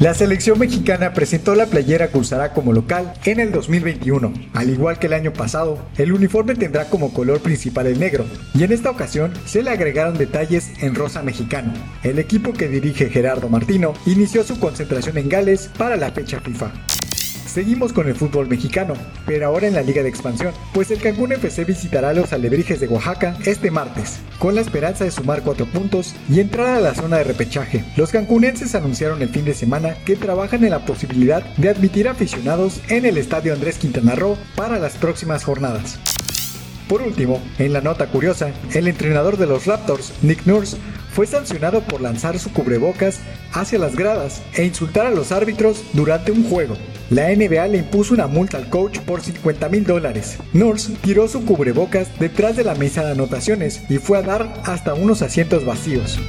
La selección mexicana presentó la playera que usará como local en el 2021. Al igual que el año pasado, el uniforme tendrá como color principal el negro, y en esta ocasión se le agregaron detalles en rosa mexicano. El equipo que dirige Gerardo Martino inició su concentración en Gales para la fecha FIFA. Seguimos con el fútbol mexicano, pero ahora en la Liga de Expansión, pues el Cancún FC visitará los Alebrijes de Oaxaca este martes, con la esperanza de sumar cuatro puntos y entrar a la zona de repechaje. Los cancunenses anunciaron el fin de semana que trabajan en la posibilidad de admitir aficionados en el estadio Andrés Quintana Roo para las próximas jornadas. Por último, en la nota curiosa, el entrenador de los Raptors, Nick Nurse, fue sancionado por lanzar su cubrebocas hacia las gradas e insultar a los árbitros durante un juego. La NBA le impuso una multa al coach por 50 mil dólares. Nurse tiró su cubrebocas detrás de la mesa de anotaciones y fue a dar hasta unos asientos vacíos.